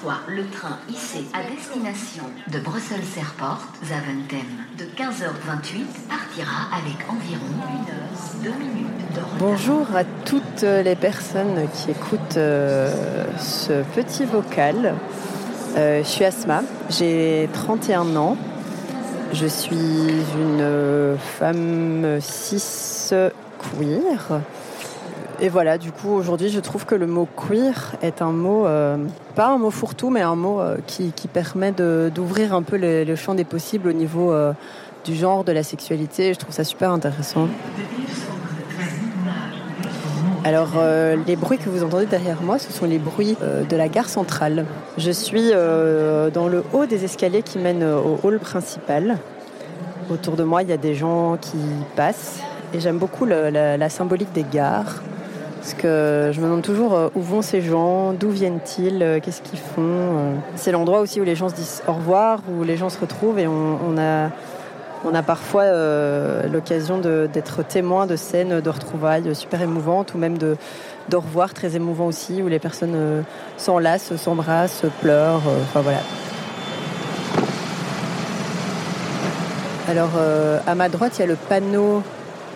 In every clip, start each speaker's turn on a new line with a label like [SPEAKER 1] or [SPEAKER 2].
[SPEAKER 1] 3, le train IC à destination de Bruxelles Airport, Zaventem, de 15h28, partira avec environ 1 heure 2 minutes de.
[SPEAKER 2] Bonjour à toutes les personnes qui écoutent euh, ce petit vocal. Euh, je suis Asma, j'ai 31 ans. Je suis une femme cis queer. Et voilà, du coup, aujourd'hui, je trouve que le mot queer est un mot, euh, pas un mot fourre-tout, mais un mot euh, qui, qui, permet d'ouvrir un peu le, champ des possibles au niveau euh, du genre, de la sexualité. Je trouve ça super intéressant. Alors, les bruits que vous entendez derrière moi, ce sont les bruits de la gare centrale. Je suis dans le haut des escaliers qui mènent au hall principal. Autour de moi, il y a des gens qui passent. Et j'aime beaucoup la, symbolique des gares. Parce que je me demande toujours où vont ces gens, d'où viennent-ils, qu'est-ce qu'ils font. C'est l'endroit aussi où les gens se disent au revoir, où les gens se retrouvent et on, a parfois euh, l'occasion d'être témoin de scènes de retrouvailles super émouvantes ou même de, de revoir très émouvant aussi où les personnes euh, s'enlacent, s'embrassent, pleurent. Euh, voilà. Alors à ma droite, il y a le panneau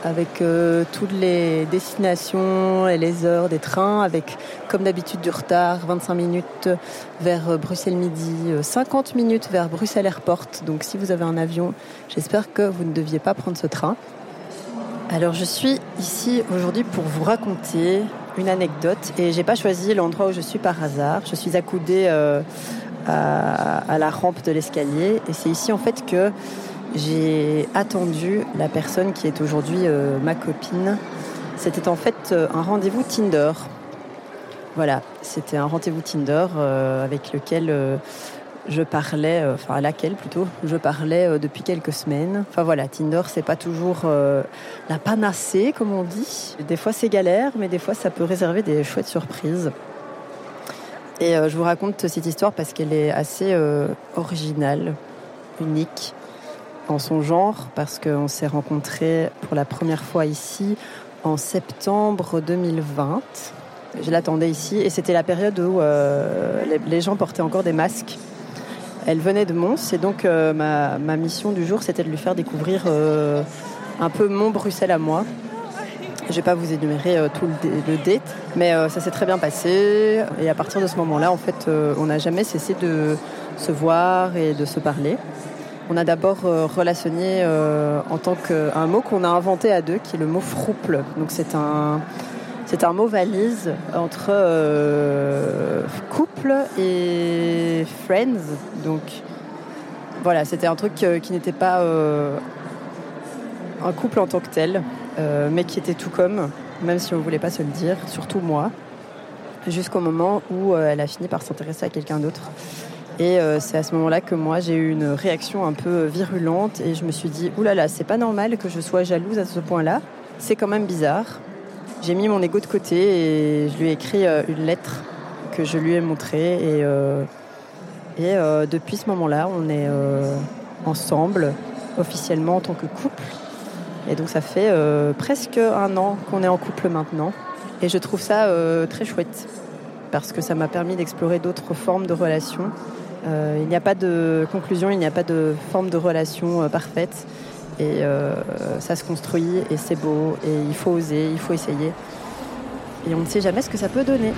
[SPEAKER 2] avec euh, toutes les destinations et les heures des trains, avec comme d'habitude du retard, 25 minutes vers Bruxelles Midi, 50 minutes vers Bruxelles Airport. Donc si vous avez un avion, j'espère que vous ne deviez pas prendre ce train. Alors je suis ici aujourd'hui pour vous raconter une anecdote et j'ai pas choisi l'endroit où je suis par hasard. Je suis accoudée euh, à la rampe de l'escalier et c'est ici en fait que j'ai attendu la personne qui est aujourd'hui euh, ma copine. C'était en fait euh, un rendez-vous Tinder. Voilà, c'était un rendez-vous Tinder euh, avec lequel je parlais, enfin à laquelle plutôt, je parlais depuis quelques semaines. Enfin voilà, Tinder c'est pas toujours la panacée comme on dit. Des fois c'est galère, mais des fois ça peut réserver des chouettes surprises. Et je vous raconte cette histoire parce qu'elle est assez originale, unique en son genre parce qu'on s'est rencontrés pour la première fois ici en septembre 2020. Je l'attendais ici et c'était la période où euh, les, gens portaient encore des masques. Elle venait de Mons et donc euh, ma, mission du jour c'était de lui faire découvrir euh, un peu mon Bruxelles à moi. Je vais pas vous énumérer tout le, date, mais ça s'est très bien passé et à partir de ce moment-là, en fait, on n'a jamais cessé de se voir et de se parler. On a d'abord euh, relationné euh, en tant qu'un mot qu'on a inventé à deux, qui est le mot frouple. Donc c'est un, mot valise entre euh, couple et friends. Donc voilà, c'était un truc qui n'était pas un couple en tant que tel, mais qui était tout comme, même si on ne voulait pas se le dire, surtout moi, jusqu'au moment où elle a fini par s'intéresser à quelqu'un d'autre. Et euh, c'est à ce moment-là que moi j'ai eu une réaction un peu virulente et je me suis dit oulala, là là, c'est pas normal que je sois jalouse à ce point-là. C'est quand même bizarre. J'ai mis mon ego de côté et je lui ai écrit euh, une lettre que je lui ai montrée et, euh, et depuis ce moment-là, on est ensemble officiellement en tant que couple. Et donc ça fait presque un an qu'on est en couple maintenant. Et je trouve ça très chouette parce que ça m'a permis d'explorer d'autres formes de relations euh, il n'y a pas de conclusion, il n'y a pas de forme de relation euh, parfaite. Et euh, ça se construit et c'est beau et il faut oser, il faut essayer. Et on ne sait jamais ce que ça peut donner.